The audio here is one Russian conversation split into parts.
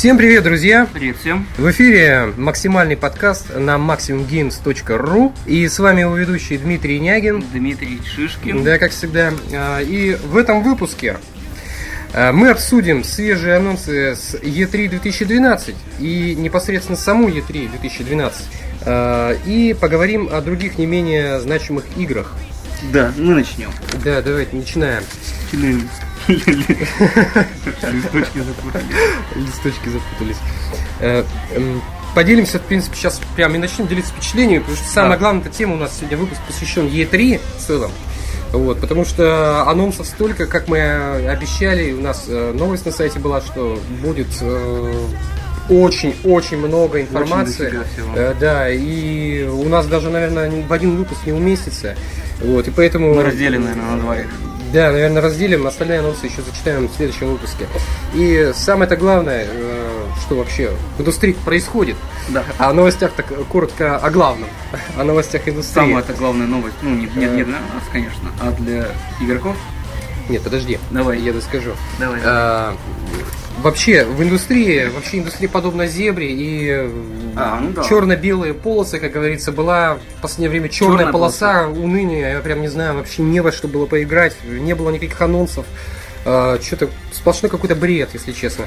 Всем привет, друзья! Привет всем! В эфире максимальный подкаст на maximumgames.ru И с вами его ведущий Дмитрий Нягин. Дмитрий Шишкин. Да, как всегда. А, и в этом выпуске а, мы обсудим свежие анонсы с E3 2012 и непосредственно саму E3 2012. А, и поговорим о других не менее значимых играх. Да, мы начнем. Да, давайте начинаем. Начинаем. Листочки запутались. Листочки запутались. Э, эм, Поделимся, в принципе, сейчас прямо и начнем делиться впечатлениями, потому что самая главная тема у нас сегодня выпуск посвящен E3 в целом. Вот, потому что анонсов столько, как мы обещали, у нас э, новость на сайте была, что будет э, очень-очень много информации. Э, да, и у нас даже, наверное, в один выпуск не уместится. Вот, и поэтому... Мы разделим, наверное, на двоих. Да, наверное, разделим. Остальные анонсы еще зачитаем в следующем выпуске. И самое-то главное, э, что вообще в индустрии происходит. Да. А о новостях так коротко о главном. О новостях индустрии. Самая это главная новость. Ну, не, не, не для нас, конечно, а для игроков. Нет, подожди. Давай. Я доскажу. Давай. А, вообще, в индустрии, вообще индустрия подобна зебре, и А, ну да. черно-белые полосы, как говорится, была в последнее время черная, Черная полоса, уныния, я прям не знаю, вообще не во что было поиграть, не было никаких анонсов. что-то сплошной какой-то бред, если честно.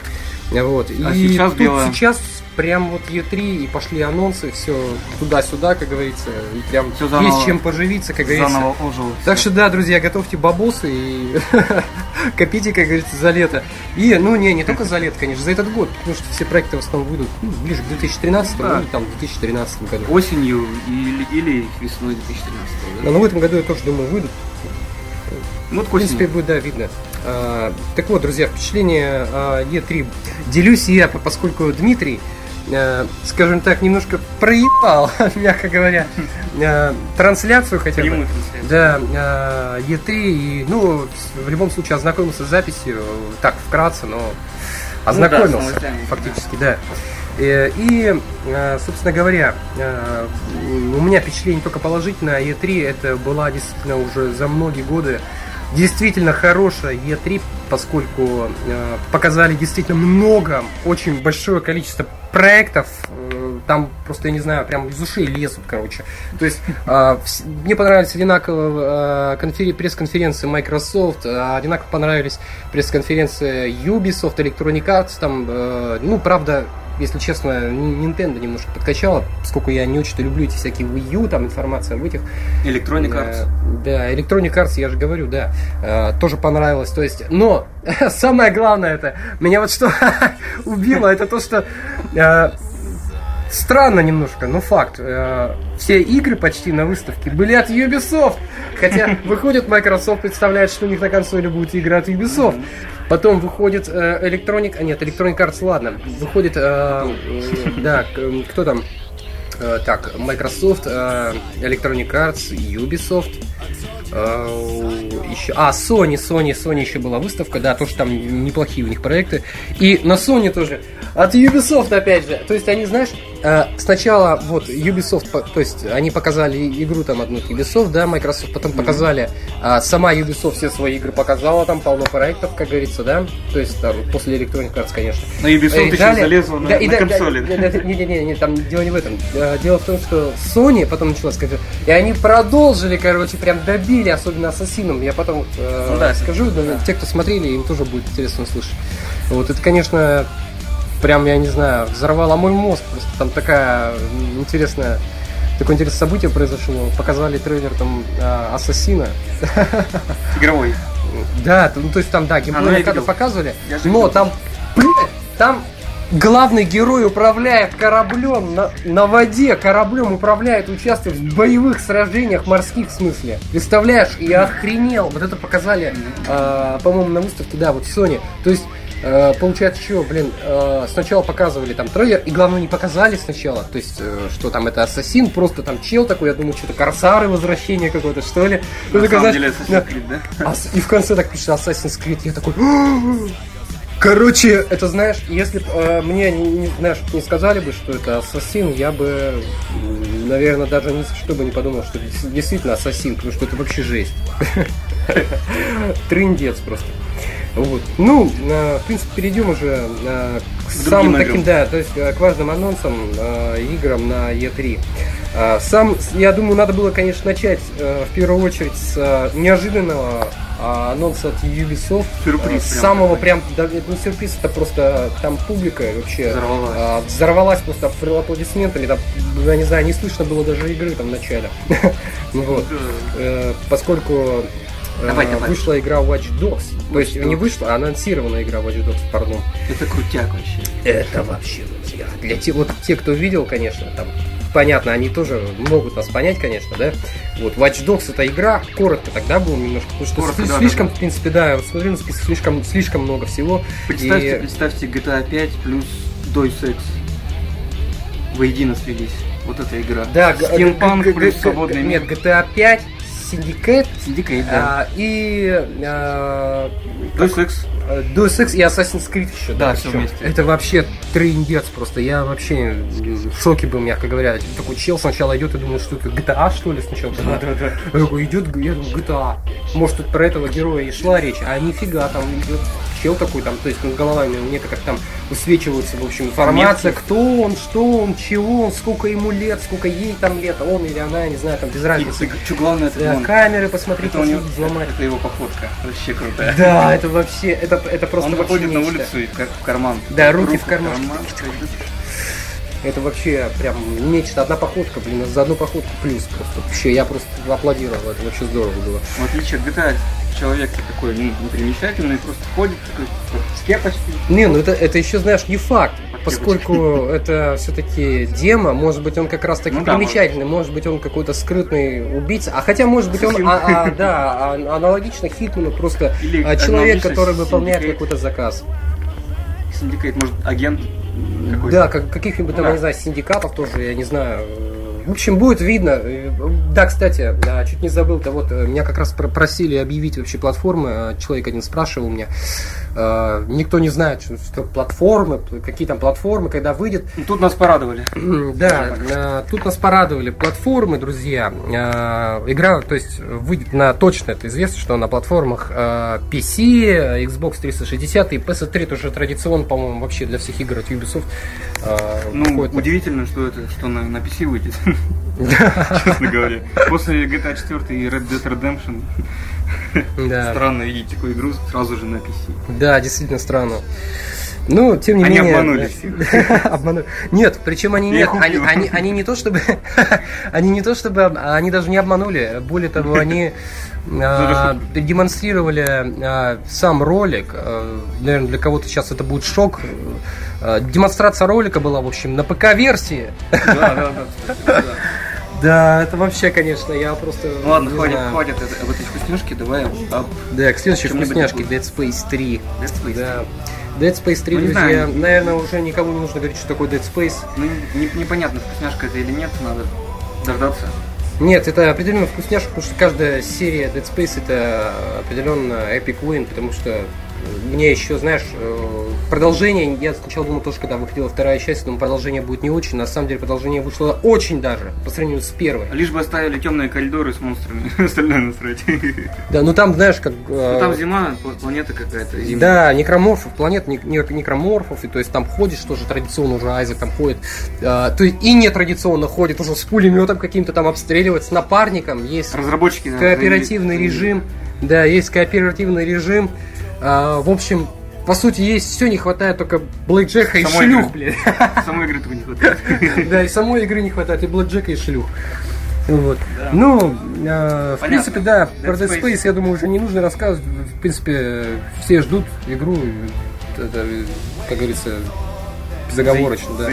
Вот. А и сейчас тут белое. сейчас прям вот E3 и пошли анонсы, все туда-сюда, как говорится, и прям Всё заново- есть чем поживиться, как говорится. Заново ожил. Так что да, друзья, готовьте бабосы и копите, как говорится, за лето. И, ну не, не только за лето, конечно, за этот год, потому что все проекты в основном выйдут ну, ближе к 2013 Да. или там в 2013 году. Осенью или, или весной 2013 Но, ну, в этом году я тоже думаю выйдут. Ну, В принципе, будет, да, видно. А, так вот, друзья, впечатление о E3 делюсь я, поскольку Дмитрий, э, скажем так, немножко проебал, мягко говоря, э, трансляцию хотя бы. Прямую трансляцию. Да, э, E3, и, ну, в любом случае ознакомился с записью, так, вкратце, но ознакомился, с новостями, фактически, да. Э, И, собственно говоря, у меня впечатление только положительное. E3 это была действительно уже за многие годы действительно хорошая E3, поскольку э, показали действительно много, очень большое количество проектов. э, Там просто, я не знаю, прям из ушей лезут, короче. То есть э, мне понравились одинаково э, конфери- пресс-конференции Microsoft, э, одинаково понравились пресс-конференции Ubisoft, Electronic Arts, там, э, ну, правда, если честно, Nintendo немножко подкачала, поскольку я не очень люблю эти всякие Wii U, там информация об этих. Electronic Э, Arts. Да, Electronic Arts, я же говорю, да, э, тоже понравилось. То есть, но самое главное это, меня вот что убило, это то, что э, странно немножко, но факт. э, все игры почти на выставке были от Ubisoft. Хотя выходит Microsoft, представляет, что у них на консоли будет игра от Ubisoft. Потом выходит э, Electronic, а нет, Electronic Arts, ладно. Выходит, э, да, кто там? Э, так, Microsoft, Electronic Arts, Ubisoft. еще, а, Sony, Sony, Sony еще была выставка, да, тоже там неплохие у них проекты. И на Sony тоже от Ubisoft опять же. То есть они, знаешь, э, сначала вот Ubisoft, то есть они показали игру там одну Ubisoft, да, Microsoft, потом показали, а, сама Ubisoft все свои игры показала, там полно проектов, как говорится, да, то есть там после Electronic Arts, конечно. Но Ubisoft И еще далее- залезла на, да, на да- да- консоли. да- да- Не, не, не, не, там дело не в этом. Э, Дело в том, что Sony потом началась, как и они продолжили, короче, прям добили, особенно Ассасином. Я потом э, Ну да. скажу, но те, кто смотрели, им тоже будет интересно услышать. Вот это, конечно, прям, я не знаю, взорвало мой мозг. Просто там такая интересная такое интересное событие произошло. Показали трейлер там э, Ассасина. Игровой. Да, ну то есть там, да, А, ну, геймплей кадры видел. показывали, но там, блядь, там главный герой управляет кораблем на, на воде, кораблем управляет, участвует в боевых сражениях морских в смысле. Представляешь, я охренел. Вот это показали, э, по-моему, на выставке, да, вот в Sony. То есть получается, что, блин, э, сначала показывали там трейлер, и главное не показали сначала, то есть, э, что там это ассасин, просто там чел такой, я думаю, что-то корсары, возвращение какое-то, что ли. Ну, На такой, самом деле да. Assassin's Creed, да? Ас- И в конце так пишет Assassin's Creed, я такой... Короче, это знаешь, если бы мне не, знаешь, не сказали бы, что это ассасин, я бы, наверное, даже ни за что бы не подумал, что это действительно ассасин, потому что это вообще жесть. Трындец просто. Вот. Ну, э, в принципе, перейдем уже э, к К самым таким, играм. да, то есть э, к важным анонсам э, играм на E3. Э, Сам, я думаю, надо было, конечно, начать э, в первую очередь с э, неожиданного э, анонса от Ubisoft. Сюрприз прям самого прям, да, это не сюрприз, это просто там публика вообще Взорвалась. э, взорвалась просто аплодисментами. Там, я не знаю, не слышно было даже игры там в начале. Ну вот. Поскольку Давай, давай. вышла игра Watch Dogs. То есть Watch не Dogs. вышла, а анонсирована игра Watch Dogs, пардон. Это крутяк вообще. Это вообще, друзья. Для те, вот те, кто видел, конечно, там понятно, они тоже могут нас понять, конечно, да. Вот Watch Dogs это игра, коротко тогда было немножко, потому что Коротко, сли- да, слишком, да, в принципе, да, смотрю на список, слишком, слишком много всего. Представьте, И- представьте GTA 5 плюс Deus Ex. Воедино слились. Вот эта игра. Да, Steampunk плюс свободный Нет, мир. GTA 5, Syndicate Syndicate, да. а, и а, Deus Ex. Э, Deus Ex и Assassin's Creed еще. Да, причём. вместе. Это вообще трындец просто. Я вообще в шоке был, мягко говоря. Такой чел сначала идет и думал, что это GTA что ли сначала? Да, да, да. Я такой идет, я думаю, GTA. Может, тут про этого героя и шла речь, а нифига, там идет чел такой, там, то есть над головами у некоторых там высвечивается, в общем, информация, Метки. кто он, что он, чего он, сколько ему лет, сколько ей там лет, он или она, я не знаю, там без разницы. Что главное, это Да, он. камеры посмотреть, Это, у него, взломать. это его походка. Вообще крутая. Да, это вообще, это, это просто Он выходит на улицу и как в карман. Да, руки в карман. Это вообще прям нечто. Одна походка, блин, за одну походку плюс просто. Вообще, я просто аплодировал, это вообще здорово было. В отличие от GTA, человек такой ну, непримечательный, просто ходит, такой с кепочкой. Не, ну это, это еще, знаешь, не факт. Под Поскольку это все-таки демо, может быть, он как раз таки Ну да, примечательный, может быть, он какой-то скрытный убийца. А хотя, может быть, он а- а, да, а- аналогично Хитману, просто Или а, человек, который выполняет какой-то заказ. Синдикат, может, агент какой-то. Да, как, каких-нибудь там, Да. я не знаю, синдикатов тоже, я не знаю. В общем, будет видно. Да, кстати, да, чуть не забыл-то, вот э, меня как раз про- просили объявить вообще платформы. э, Человек один спрашивал меня. э, Никто не знает, что, платформы, какие там платформы, когда выйдет. Ну, Тут нас порадовали. Да, тут нас порадовали платформы, друзья. Игра, то есть, выйдет на точно, это известно, что на платформах PC, Xbox 360 и PS3 тоже традиционно, по-моему, вообще для всех игр от Ubisoft. Ну, удивительно, что это, что на, на PC выйдет. Честно говоря. После GTA 4 и Red Dead Redemption Да. странно видеть такую игру сразу же на PC. Да, действительно странно. Ну, тем не Они менее... обманули Обманули. Нет, причем они нет, они, они, они не то чтобы, они не то чтобы, а они даже не обманули. Более того, они а, демонстрировали а, сам ролик. Наверное, для кого-то сейчас это будет шок. Демонстрация ролика была, в общем, на ПК-версии. Да, да, да. да. Да, это вообще, конечно, я просто... Ну ладно, хватит, знаю. хватит об этой вкусняшке, давай об Да, к следующей вкусняшке. Dead Space 3. Dead Space. Да. Dead Space 3, Ну, друзья, знаю. наверное, уже никому не нужно говорить, что такое Dead Space. Ну, не- непонятно, вкусняшка это или нет, надо дождаться. Нет, это определенно вкусняшка, потому что каждая серия Dead Space это определенно epic win, потому что мне еще, знаешь, э, продолжение, я сначала думал тоже, когда выходила вторая часть, думаю, продолжение будет не очень, на самом деле продолжение вышло очень даже, по сравнению с первой. Лишь бы оставили темные коридоры с монстрами, остальное насрать. Да, ну там, знаешь, как... э, Ну там зима, пла- планета какая-то. зимняя. Да, некроморфов, планет нек- нек- некроморфов, и то есть там ходишь тоже традиционно уже Айзек там ходит, э, то есть и нетрадиционно ходит уже с пулеметом каким-то там обстреливать, с напарником, есть Разработчики да, кооперативный режим, да, есть кооперативный режим, А, в общем, по сути, есть все, не хватает только Блэк Джека и Самой шлюх, игры. блин. Самой игры только не хватает. Да, и самой игры не хватает, и Блэк Джека, и шлюх. Вот. Да. Ну, э, в Понятно. принципе, да, Dead про Dead Space. Space, я думаю, уже не нужно рассказывать. В принципе, все ждут игру. Это, как говорится, безоговорочно, да.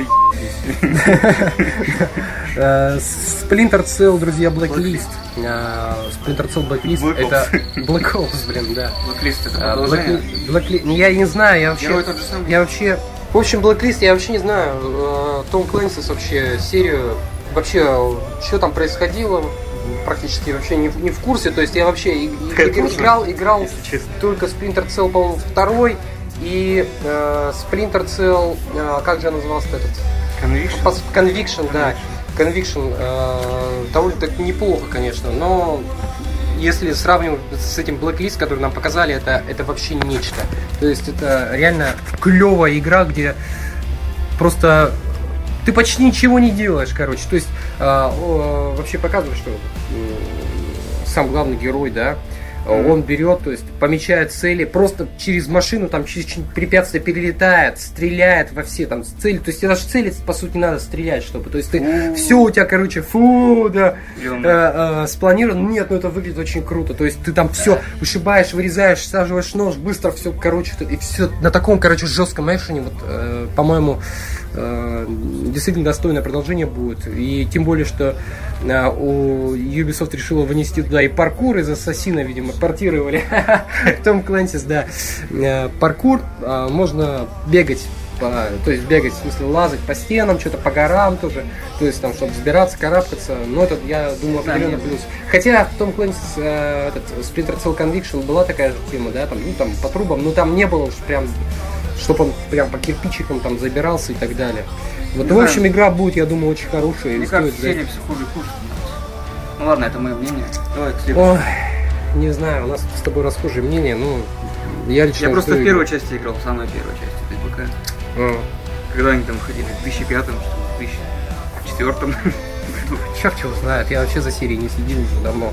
Э, Splinter Cell, друзья, Blacklist. Э, Splinter Cell Blacklist Black это Black Ops, блин, да. Blacklist это А, продолжение. Blackli- Blackli- ну, Я не знаю, я вообще... Я вообще... В общем, Blacklist, я вообще не знаю. э, Том Клэнсис вообще серию... Вообще, что там происходило, практически вообще не, в- не в курсе. То есть я вообще играл, играл только Splinter Cell, по-моему, второй. И э, Splinter Cell, э, как же назывался этот? Conviction? Пос- Conviction, да. Conviction. э, довольно-таки неплохо, конечно, но если сравнивать с этим Blacklist, который нам показали, это, это вообще нечто. То есть это реально клевая игра, где просто ты почти ничего не делаешь, короче. То есть э, э, вообще показывает, что э, сам главный герой, да, Mm-hmm. Он берет, то есть помечает цели, просто через машину, там через препятствие перелетает, стреляет во все там цели. То есть даже цели, по сути, не надо стрелять, чтобы. То есть ты mm-hmm. все у тебя, короче, фу, да, э, э, спланировано. Нет, ну это выглядит очень круто. То есть ты там все вышибаешь, вырезаешь, саживаешь нож, быстро все, короче, и все на таком, короче, жестком экшене, вот, э, по-моему, действительно достойное продолжение будет. И тем более, что э, у Ubisoft решила вынести туда и паркур из Ассасина, видимо, портировали. Том Клэнсис, да. Э, паркур, э, можно бегать по, то есть бегать, в смысле лазать по стенам, что-то по горам тоже, то есть там, чтобы взбираться, карабкаться, но это, я думаю, определенно да, плюс. Хотя в Том Клэнсис, э, этот Splinter Cell Conviction была такая же тема, да, там, ну, там, по трубам, но там не было уж прям чтобы он прям по кирпичикам там забирался и так далее. Вот, ну, в общем, игра будет, я думаю, очень хорошая. Мне кажется, серия все хуже и хуже. Ну ладно, это мое мнение. Давай к следующему. Ой, не знаю, у нас с тобой расхожие мнения, ну, я лично... Я просто в первой части играл, в самой первой части ТПК. А. Когда они там ходили, в 2005 что ли, в 2004 Черт чего знает, я вообще за серией не следил уже давно.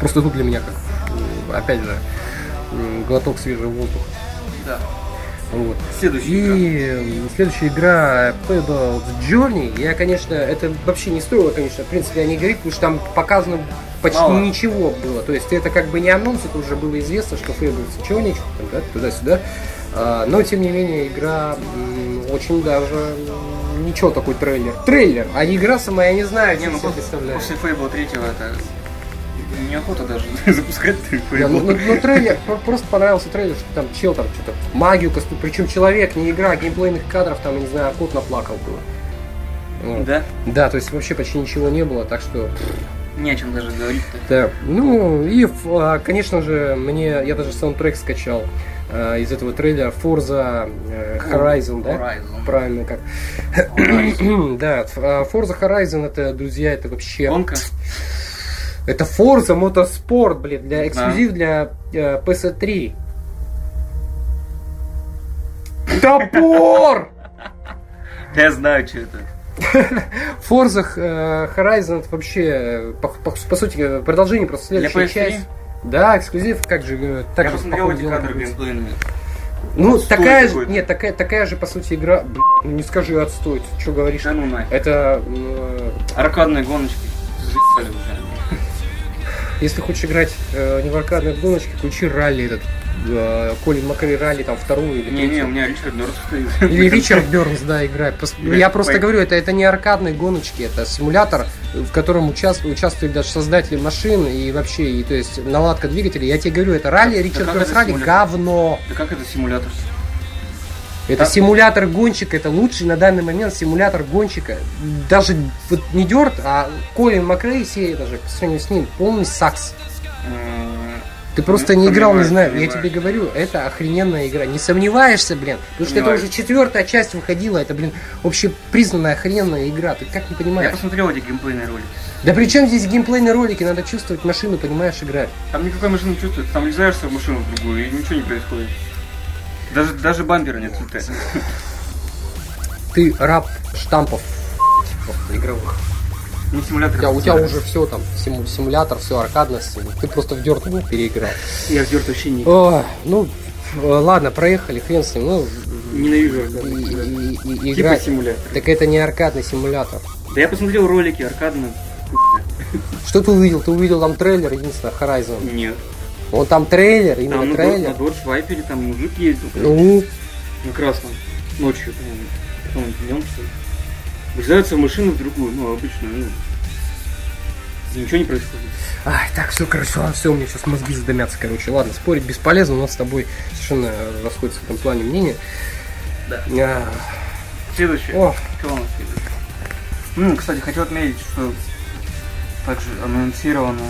Просто тут для меня как, опять же, глоток свежего воздуха. Да. Вот. Следующая и игра. следующая игра Pedal Journey. Я, конечно, это вообще не стоило, конечно, в принципе, о ней говорить, потому что там показано почти Мало. ничего было. То есть это как бы не анонс, это уже было известно, что Fable чего-нибудь, да, туда-сюда. А, но, тем не менее, игра очень даже ничего такой трейлер. Трейлер, а игра сама, я не знаю, не, ну, представляю. После Fable 3 это неохота даже запускать да, ну, ну, ну, трейлер, просто понравился трейлер, что там чел там что-то магию костюм, причем человек, не игра, геймплейных кадров там, не знаю, кот наплакал было. Вот. Да? Да, то есть вообще почти ничего не было, так что... Не о чем даже говорить. Да, ну и, а, конечно же, мне, я даже саундтрек скачал э, из этого трейлера Forza э, Horizon, да? Horizon. Правильно как. Horizon. да, Forza Horizon это, друзья, это вообще... Гонка? Это Forza Motorsport, блин, для эксклюзив да. для э, PS3. Топор! Я знаю, что это. Forza э, Horizon это вообще, по, по, по сути, продолжение просто следующая часть. Да, эксклюзив, как же, э, так Я же посмотрел эти кадры геймплейные. Ну, отстой такая же, нет, такая, такая же, по сути, игра, блин, ну не скажи отстой, что говоришь. Да ну нафиг. Это... Э... Аркадные гоночки. Заебали уже. Если хочешь играть э, не в аркадной гоночке, включи ралли этот. Э, Колин Макрей ралли там вторую или Не, не, у меня Ричард Бернс стоит. Или Ричард Бернс, да, играет. Я просто говорю, это, это не аркадные гоночки, это симулятор, в котором участвуют, участвуют даже создатели машин и вообще, и, то есть наладка двигателей. Я тебе говорю, это ралли, Ричард Бернс ралли, говно. Да как это симулятор? Это симулятор гонщика, это лучший на данный момент симулятор гонщика. Даже вот не Дёрт, а Колин Макрей, серия даже по сравнению с ним, полный сакс. Ты просто не играл, не знаю. Я тебе говорю, это охрененная игра. Не сомневаешься, блин. Потому что это уже четвертая часть выходила. Это, блин, общепризнанная охрененная игра. Ты как не понимаешь? Я посмотрел эти геймплейные ролики. Да при чем здесь геймплейные ролики? Надо чувствовать машину, понимаешь, играть. Там никакой машины чувствует. Там влезаешься в машину в другую, и ничего не происходит. Даже, даже бампера нет Ты раб штампов игровых. Не симулятор. У тебя, у тебя уже все там, симу, симулятор, все аркадность. Ты просто в Дерт ну, переиграл. Я в Дерт вообще не О, Ну, ладно, проехали, хрен с ним. Ну, Ненавижу и, и, и, и, типа симулятор. Так это не аркадный симулятор. Да я посмотрел ролики аркадные. Что ты увидел? Ты увидел там трейлер, единственное, Horizon? Нет. Он там трейлер, именно там трейлер. На Dodge Viper там мужик ездил. Ну? На красном. Ночью, по-моему. Днем, что ли. Врезаются в машину в другую, ну, обычно, ну. Ничего не происходит. Ай, так, все, короче, ладно, все, у меня сейчас мозги задымятся, короче. Ладно, спорить бесполезно, у нас с тобой совершенно расходится в этом плане мнение. Да. А... Следующее. О. Что у нас следующее? Ну, кстати, хотел отметить, что также анонсировано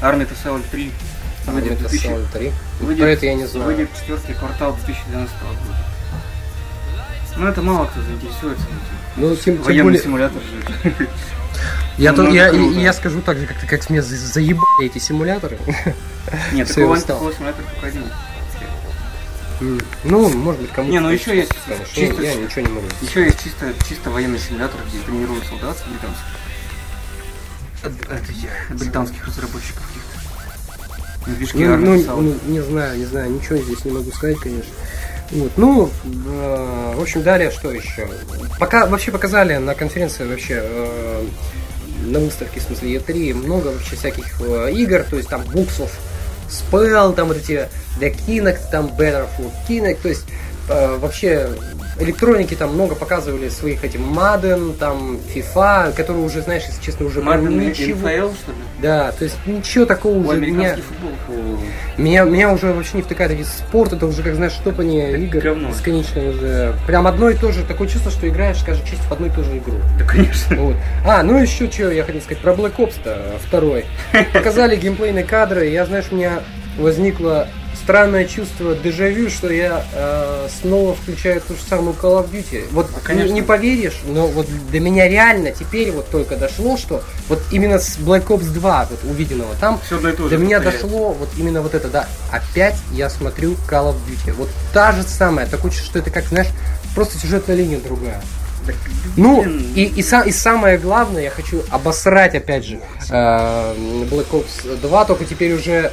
Army to Sell 3 Выйдет 2003. Выйдет, Про это я не знаю. Выйдет четвертый квартал 2012 года. Ну это мало кто заинтересуется. Ну, тем, тем более... симулятор же. Я, ну, то, я, я, я скажу так же, как, как мне заебали эти симуляторы. Нет, такого, такого симулятора только один. Ну, может быть, кому-то. Не, ну еще есть чисто, я ничего не могу. Еще есть чисто, чисто военный симулятор, где тренируют солдат британских. Британских разработчиков каких-то. Ну, ну, ну, не знаю, не знаю, ничего здесь не могу сказать, конечно. Вот. Ну, э, в общем, далее что еще? Пока вообще показали на конференции вообще э, на выставке, в смысле, E3, много вообще всяких э, игр, то есть там буксов, Spell, там вот эти для Kinect, там Better for Kinect, то есть э, вообще электроники там много показывали своих этим Madden, там FIFA, которые уже, знаешь, если честно, уже Madden ничего. NFL, что ли? Да, то есть ничего такого уже меня, футбол. меня, меня уже вообще не втыкает эти спорт, это уже как знаешь, штопание игр говно. бесконечно уже. Прям одно и то же, такое чувство, что играешь, скажем, чисто в одну и ту же игру. Да, конечно. Вот. А, ну еще что я хотел сказать про Black Ops-то второй. Показали геймплейные кадры, я, знаешь, у меня возникло странное чувство дежавю, что я э, снова включаю ту же самую Call of Duty. Вот а, Конечно. Не, не поверишь, но вот до меня реально теперь вот только дошло, что вот именно с Black Ops 2 вот увиденного там Все до, до меня дошло вот именно вот это, да, опять я смотрю Call of Duty. Вот та же самая, такое чувство, что это как, знаешь, просто сюжетная линия другая. Ну, и, и, и самое главное, я хочу обосрать, опять же, э, Black Ops 2, только теперь уже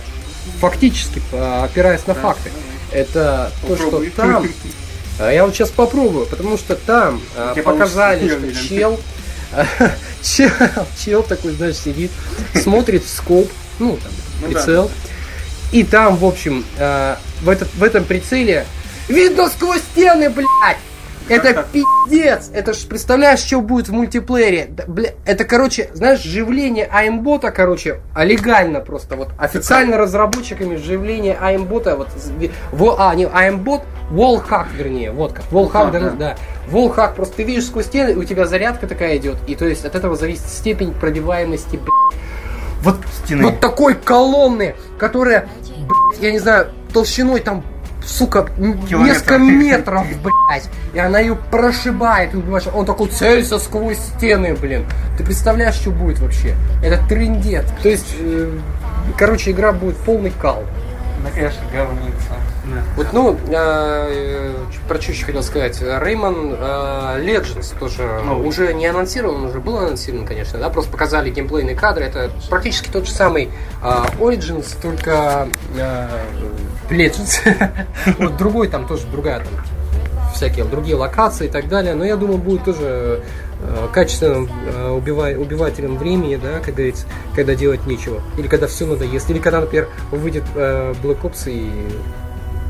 фактически опираясь на факты. Это то, что там. А я вот сейчас попробую, потому что там а, показали, что чел, чел, чел такой, знаешь, сидит, смотрит в скоп, ну, там, ну, прицел. Да. И там, в общем, э, в, этот, в этом прицеле видно сквозь стены, блядь! Это пиздец! Это ж представляешь, что будет в мультиплеере? Да, бля, это, короче, знаешь, живление аймбота, короче, а легально просто. Вот официально разработчиками живление аймбота, вот, во, а, не аймбот, wallhack, вернее, вот как. Wallhack, да, да. Wallhack, просто ты видишь сквозь стены, и у тебя зарядка такая идет, и то есть от этого зависит степень пробиваемости, блядь. Вот, Стены. вот такой колонны, которая, блядь, я не знаю, толщиной там сука, Километр. несколько метров, блядь. И она ее прошибает, и убиваешь. Он такой целься сквозь стены, блин. Ты представляешь, что будет вообще? Это трендет. То есть, э, короче, игра будет полный кал. Да, конечно, говница. Вот, ну, э, про что еще хотел сказать. Rayman э, Legends тоже ну, уже не анонсирован, уже был анонсирован, конечно, да, просто показали геймплейные кадры. Это практически тот же самый э, Origins, только э, Legends. вот другой там тоже, другая там всякие другие локации и так далее. Но я думаю, будет тоже э, качественным э, убивай, убивателем времени, да, как говорится, когда делать нечего. Или когда все надоест. Или когда, например, выйдет э, Black Ops и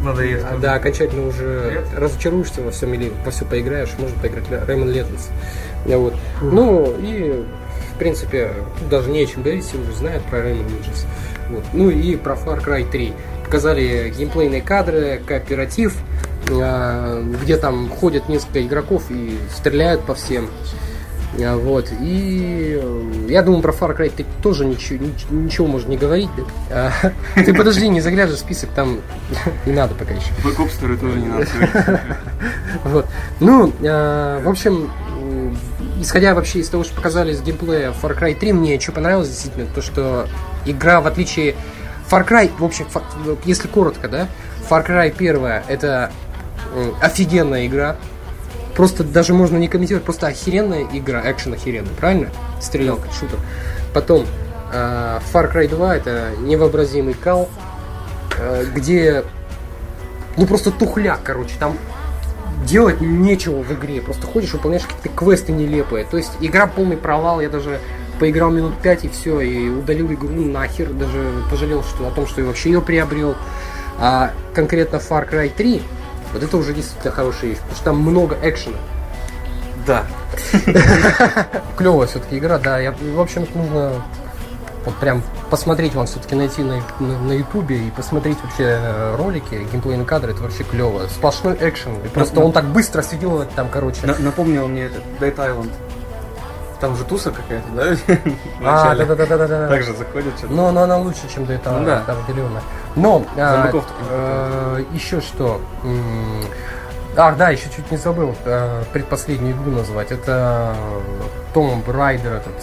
Надоест. А, да, окончательно уже Нет? разочаруешься во всем или во все поиграешь, можно поиграть Rayman Legends. Вот. Mm. Ну и в принципе даже не о чем говорить, все уже знают про Rayman Legends. Вот. Ну и про Far Cry 3. Показали геймплейные кадры, кооператив, а, где там ходят несколько игроков и стреляют по всем. А, вот. И э, я думаю, про Far Cry ты тоже ничего, ничего можно не говорить. Да? А, ты подожди, не заглядывай в список, там не надо пока еще. Ops тоже не надо Вот. Ну, а, в общем, исходя вообще из того, что показали из геймплея Far Cry 3, мне что понравилось действительно, то что игра, в отличие Far Cry, в общем, если коротко, да, Far Cry 1 это офигенная игра, просто даже можно не комментировать, просто охеренная игра, экшен охеренный, правильно? Стрелялка, шутер. Потом э, Far Cry 2 это невообразимый кал, э, где ну просто тухляк, короче, там делать нечего в игре, просто ходишь, выполняешь какие-то квесты нелепые. То есть игра полный провал, я даже поиграл минут 5 и все, и удалил игру нахер, даже пожалел что, о том, что я вообще ее приобрел. А конкретно Far Cry 3 вот это уже действительно хорошая вещь, потому что там много экшена. Да. Клевая все-таки игра, да. Я, в общем, нужно вот прям посмотреть вам все-таки найти на, на, на ютубе и посмотреть вообще э, ролики, геймплейные кадры, это вообще клево. Сплошной экшен. И просто он так быстро сидел там, короче. Напомнил мне этот Dead Island. Там же туса какая-то, да? А, да, да, да, да, да. Также заходит что-то. Но, но она лучше, чем до этого. Ну, да. Определенно. Но а, э, еще что? Ах, да, еще чуть не забыл э, предпоследнюю игру назвать. Это Том Райдер этот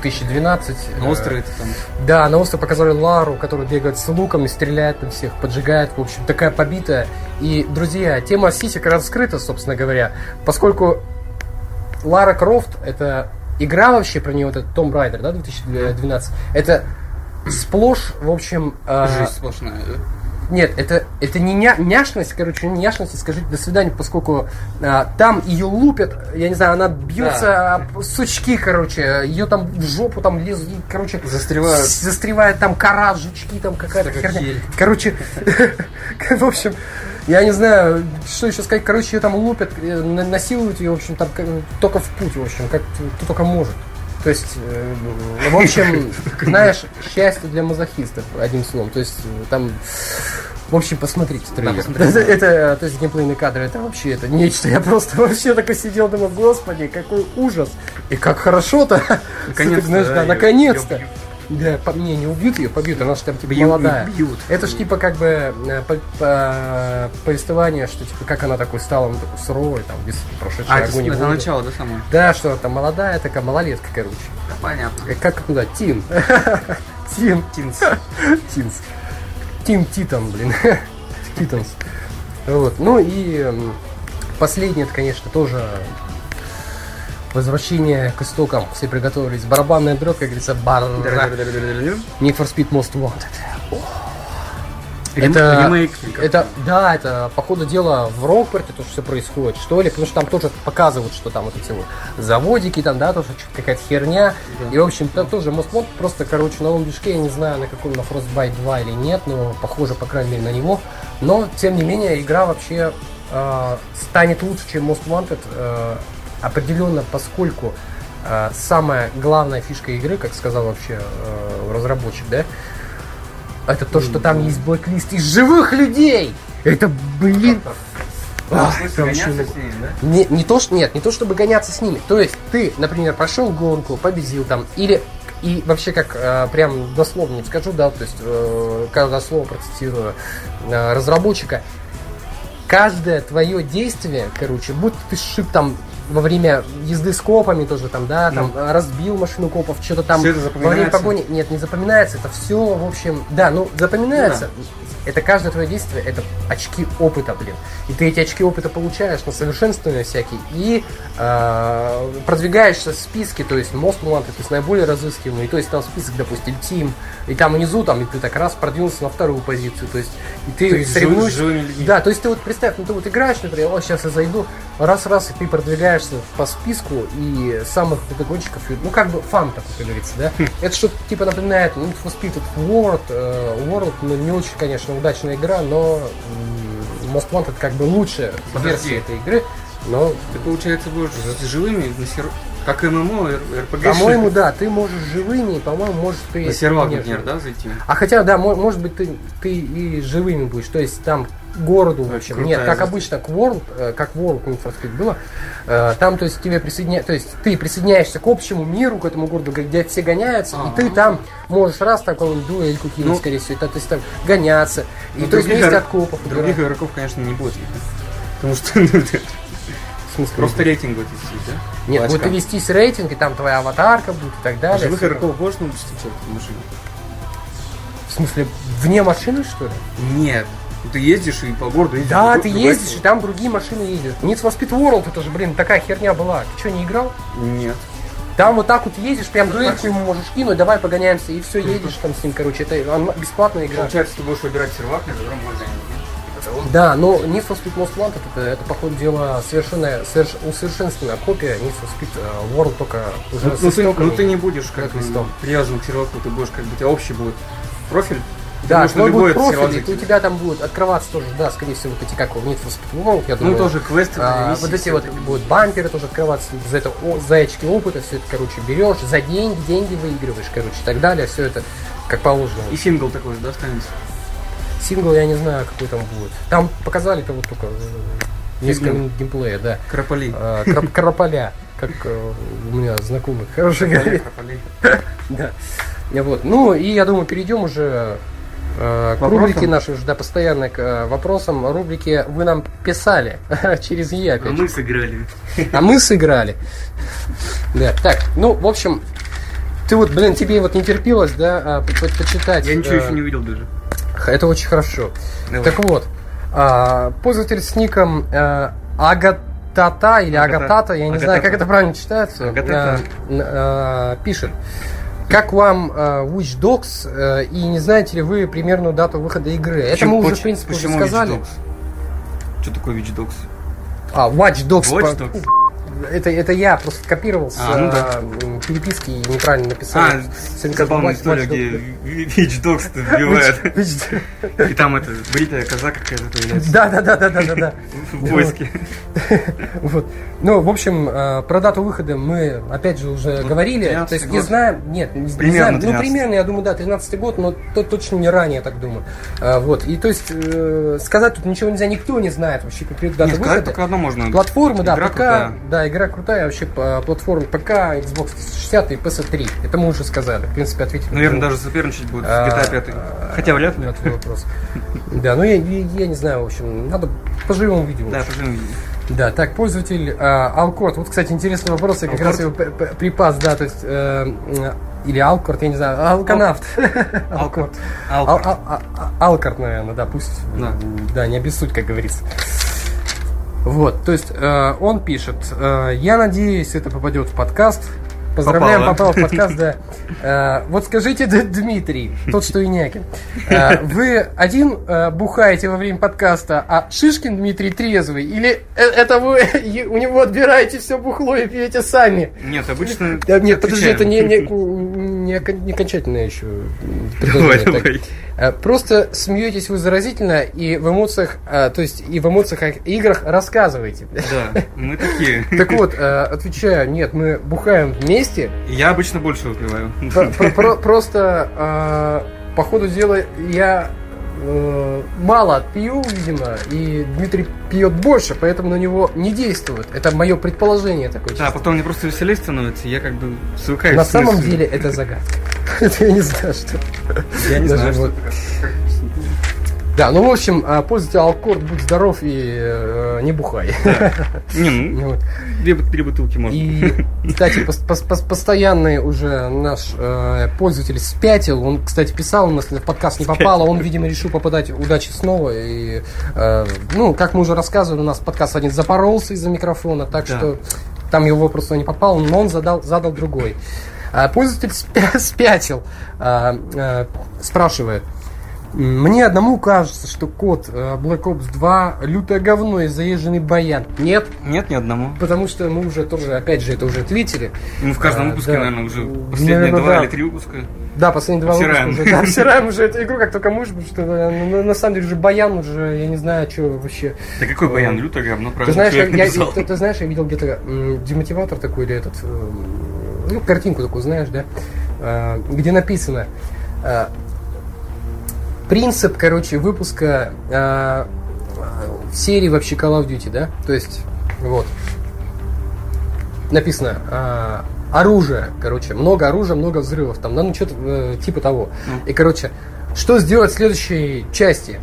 2012. На острове это там. Да, на острове показали Лару, которая бегает с луком и стреляет на всех, поджигает. В общем, такая побитая. И, друзья, тема сисек раскрыта, собственно говоря, поскольку Лара Крофт это игра вообще про нее, вот этот Том Райдер, да, 2012, это сплошь, в общем... Жизнь сплошная, да? Нет, это, это не ня, няшность, короче, не няшность, скажите до свидания, поскольку а, там ее лупят, я не знаю, она бьется да. сучки, короче, ее там в жопу там лезут, короче, застревают. застревает там кора, жучки там какая-то херня. Короче, в общем, я не знаю, что еще сказать, короче, ее там лупят, э, насилуют ее, в общем, там только в путь, в общем, как кто только может. То есть, э, в общем, знаешь, счастье для мазохистов, одним словом. То есть, там, в общем, посмотрите трейлер. Это, это, то есть, геймплейные кадры, это вообще это нечто. Я просто вообще такой сидел, думал, господи, какой ужас. И как хорошо-то. Наконец-то. Наконец-то. Да, по, не, не убьют ее, побьют, она же там типа бьют, молодая. Бьют. Это ж типа как бы э, по, по, повествование, что типа как она такой стала, ну, такой суровой, там, без прошедшей а, огонь. Это, это начало, да, самое? Да, что там молодая, такая малолетка, короче. Да, понятно. Как, как туда, Тин. Тин. Тинс. Тинс. Тин Титан, блин. Титанс. Вот. Ну и последнее, это, конечно, тоже Возвращение к истокам. Все приготовились. Барабанная дробь, как говорится, бар. Need for Speed Most Wanted. Это, ремейк, это, да, это, по ходу дела, в Рокпорте то, что все происходит, что ли, потому что там тоже показывают, что там вот эти вот заводики, там, да, тоже какая-то херня, да. и, в общем, там тоже Most Wanted, просто, короче, на новом движке, я не знаю, на каком, на Frostbite 2 или нет, но похоже, по крайней мере, на него, но, тем не менее, игра вообще э, станет лучше, чем Most Wanted, э, определенно, поскольку э, самая главная фишка игры, как сказал вообще э, разработчик, да, это то, что там есть блэклист из живых людей. Это, блин. Ах, гоняться с ними, да? Не, не то, что нет, не то чтобы гоняться с ними. То есть ты, например, прошел гонку, победил там, или и вообще как э, прям дословно не скажу, да, то есть э, когда слово процитирую э, разработчика, каждое твое действие, короче, будь ты шип там во время езды с копами тоже там, да, там ну. разбил машину копов, что-то там во время погони. Нет, не запоминается. Это все, в общем, да, ну запоминается. Да это каждое твое действие, это очки опыта, блин. И ты эти очки опыта получаешь на совершенствование всякие и э, продвигаешься в списке, то есть Most Wanted, то есть наиболее разыскиваемый, то есть там список, допустим, Team, и там внизу, там, и ты так раз продвинулся на вторую позицию, то есть и ты, ты соревнуешься. Да, то есть ты вот представь, ну ты вот играешь, например, о, сейчас я зайду, раз-раз, и ты продвигаешься по списку, и самых педагогчиков, ну как бы фан такой, как говорится, да. Хм. Это что-то типа напоминает, ну, for Speed World, uh, World, ну не очень, конечно, удачная игра, но Most Wanted как бы лучшая Подожди. версия этой игры. Но... Ты, получается, будешь с живыми на сер... Как ММО, РПГ. По-моему, да, ты можешь живыми, по-моему, можешь ты... На сервак, например, да, зайти? А хотя, да, может быть, ты, ты и живыми будешь. То есть там городу, в общем. Нет, как обычно, к World, э, как World Need for Speed было, э, там, то есть, тебе присоединя... то есть, ты присоединяешься к общему миру, к этому городу, где все гоняются, А-а-а. и ты там можешь раз такой дуэльку кинуть, ну, скорее всего, то есть, там гоняться, и то есть, вместе от копов. Других игроков, конечно, не будет. Потому что ну, в смысле? Просто рейтинг будет вестись, да? Нет, Лачка. будет вестись рейтинг, и там твоя аватарка будет и так далее. Живых игроков можешь научить машину? В смысле, вне машины, что ли? Нет. Ты ездишь и по городу ездишь. Да, ты ездишь, и там другие машины ездят. Need for Speed World, это же, блин, такая херня была. Ты что, не играл? Нет. Там вот так вот ездишь, прям дуэльку ему можешь кинуть, давай погоняемся, и все, едешь там с ним, короче, это бесплатная игра. Получается, ты будешь выбирать сервак, на котором будешь да, но Need for Speed Most Wanted это, это по ходу дела совершенно соверш, усовершенствованная копия Need for Speed э, World только уже ну, с ну, ты, ну ты не будешь как привязан к серваку, ты будешь как бы у тебя общий будет профиль. Да, твой будет профиль, и у тебя там будут открываться тоже, да, скорее всего, вот эти как Need for Speed World, я ну, думаю. Ну, тоже квесты. А, вот эти вот будут бамперы тоже открываться, за это за очки опыта, все это, короче, берешь, за деньги, деньги выигрываешь, короче, и так далее, все это как положено. И сингл такой, да, останется? Сингл я не знаю, какой там будет. Там показали-то вот только э, несколько минут геймплея, да. Крополи. А, кроп, крополя, как э, у меня знакомый хороший говорит. Да. Вот. Ну, и я думаю, перейдем уже К рубрике нашей уже, да, постоянной к э, вопросам. Рубрике вы нам писали через Е опять. А мы сыграли. А мы сыграли. Да, так, ну, в общем, ты вот, блин, тебе вот не терпелось, да, а, по -по почитать. Я ничего э, еще не увидел даже. Это очень хорошо. Давай. Так вот, а, пользователь с ником э, Агатата или Агатата, я не знаю, как это правильно читается, пишет. Как вам э, Watch Dogs э, и не знаете ли вы примерную дату выхода игры? Это почему, мы уже, в принципе, уже сказали. Что такое Watch Dogs? А, Watch Dogs. Watch Dogs? Это, это я просто копировал с а, ну да. э, переписки и неправильно написал. А, забавная история, где Вич Докс вбивает. И там это бритая коза какая-то появляется. Да, да, да, да, да, да. В поиске. Вот. Ну, в общем, э, про дату выхода мы, опять же, уже говорили. То есть не знаем, нет, не знаем. Ну, примерно, я думаю, да, 13 год, но то точно не ранее, я так думаю. Э, вот. И то есть сказать тут ничего нельзя, никто не знает вообще какую дату выхода. Платформы, да, пока, да, игра крутая, вообще по платформе ПК, Xbox 360 и PS3. Это мы уже сказали. В принципе, ответили. Наверное, даже соперничать будет с GTA 5. Хотя вряд ли. Вопрос. Да, ну я, я не знаю, в общем, надо поживем увидим. Да, поживем увидим. Да, так, пользователь а, Алкорд. Вот, кстати, интересный вопрос, я как раз его припас, да, то есть, э, или Алкорд, я не знаю, Алканавт. Алкорд. Алкорд, наверное, да, пусть, да, не обессудь, как говорится. Вот, то есть э, он пишет, э, я надеюсь, это попадет в подкаст. Поздравляем, попал в подкаст, да. Э, вот скажите, Дмитрий, тот, что Инякин, э, вы один э, бухаете во время подкаста, а Шишкин Дмитрий трезвый? Или это вы у него отбираете все бухло и пьете сами? Нет, обычно... Нет, подожди, это не, не, не, не окончательное еще Давай, давай. Э, просто смеетесь вы заразительно и в эмоциях, э, то есть и в эмоциях о играх рассказываете. Да, мы такие. Так вот, э, отвечаю, нет, мы бухаем вместе. Я обычно больше выпиваю. Просто по ходу дела я э, мало пью, видимо, и Дмитрий пьет больше, поэтому на него не действует. Это мое предположение такое. Да, потом мне просто веселее становится, я как бы свыкаюсь. На самом деле это загадка. Это я не знаю, что. Я не знаю, что да, ну в общем, а, пользуйся Алкорд, будь здоров и э, не бухай. Не, ну, две, три бутылки можно. И, кстати, пос, пос, пос, постоянный уже наш э, пользователь спятил. Он, кстати, писал, у нас в подкаст не попало. Он, видимо, решил попадать удачи снова. И, э, ну, как мы уже рассказывали, у нас подкаст один запоролся из-за микрофона, так да. что там его просто не попало, но он задал, задал другой. А, пользователь спятил, а, а, спрашивает. Мне одному кажется, что код э, Black Ops 2 лютое говно и заезженный баян. Нет? Нет, ни одному. Потому что мы уже тоже, опять же, это уже ответили. Мы в каждом выпуске, а, да. наверное, уже последние наверное, два да. или три выпуска. Да, последние два обсираем. выпуска уже. Да, обсираем уже эту игру, как только можешь, потому что на, на, на самом деле уже баян уже, я не знаю, что вообще. Да какой баян? Лютое говно, правильно? Ты знаешь, я, я, ты, ты знаешь, я видел где-то демотиватор такой или этот, э, ну, картинку такую, знаешь, да, э, где написано э, принцип, короче, выпуска э, серии вообще Call of Duty, да? То есть, вот. Написано э, оружие, короче, много оружия, много взрывов, там, ну, что-то э, типа того. И, короче, что сделать в следующей части?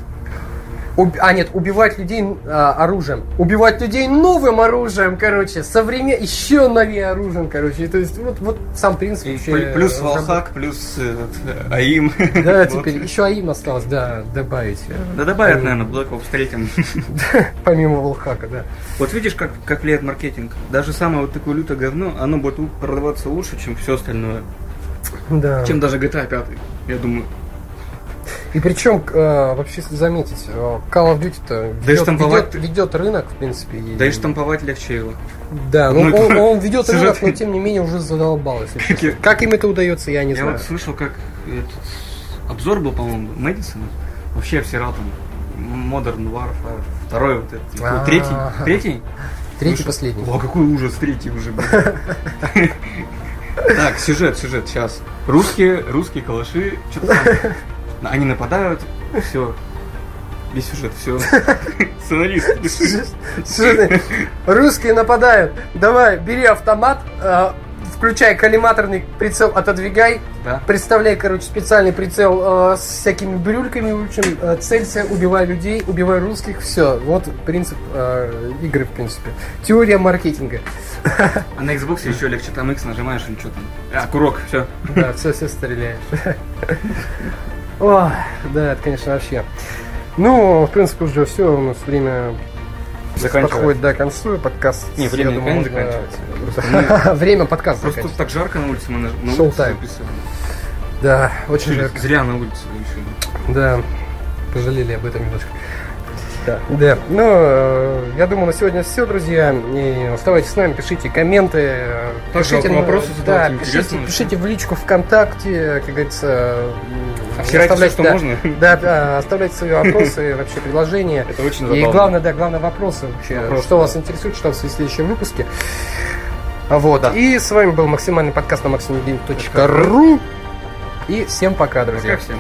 Уб... А, нет, убивать людей а, оружием. Убивать людей новым оружием, короче. Современ... Еще новее оружием, короче. То есть, вот, вот сам принцип. И вообще, плюс э, Волхак, плюс этот, АИМ. Да, теперь еще АИМ осталось, да, добавить. Да добавят, наверное, Black Ops 3. Помимо Волхака, да. Вот видишь, как, как влияет маркетинг. Даже самое вот такое лютое говно, оно будет продаваться лучше, чем все остальное. Да. Чем даже GTA 5, я думаю. И причем, э, вообще, если заметить, э, Call of Duty-то да ведет, штамповать... ведет, ведет рынок, в принципе. И... Да и штамповать легче его. Да, ну, он, он ведет рынок, но тем не менее уже задолбал, честно. Как им это удается, я не я знаю. Я вот слышал, как этот обзор был, по-моему, Мэдисона. Вообще обсирал там Modern Warfare, второй вот этот, а. третий, третий? Третий последний. О, какой ужас, третий уже был. Так, сюжет, сюжет, сейчас. Русские, русские калаши, что-то они нападают, все. Весь сюжет, все. Сценарист. Русские нападают. Давай, бери автомат, а, включай коллиматорный прицел, отодвигай. Да. Представляй, короче, специальный прицел э, с всякими брюльками, в общем, э, целься, убивай людей, убивай русских, все. Вот принцип э, игры, в принципе. Теория маркетинга. А на Xbox еще легче, там X нажимаешь или что там. А, курок, все. Да, все, все стреляешь. О, да, это, конечно, вообще. Ну, в принципе, уже все, у нас время подходит до концу, подкаст. Не, время не можно- заканчивается. Время подкаста Просто так жарко на улице, мы на, на улице записываем. Да, очень жарко. Зря на улице еще. Да, пожалели об этом немножко. Да, да. Ну, э, я думаю, на сегодня все, друзья. И оставайтесь с нами, пишите комменты. пишите, вопросы да, пишите, пишите в личку ВКонтакте, как говорится. Всё, оставляйте, что да, можно. Да, да, оставляйте свои вопросы, вообще предложения. Это очень И забавно. главное, да, главное вопросы вообще, Вопросы, что да. вас интересует, что в следующем выпуске. Вот. И с вами был максимальный подкаст на максимумгейм.ру. И всем пока, друзья. Пока всем.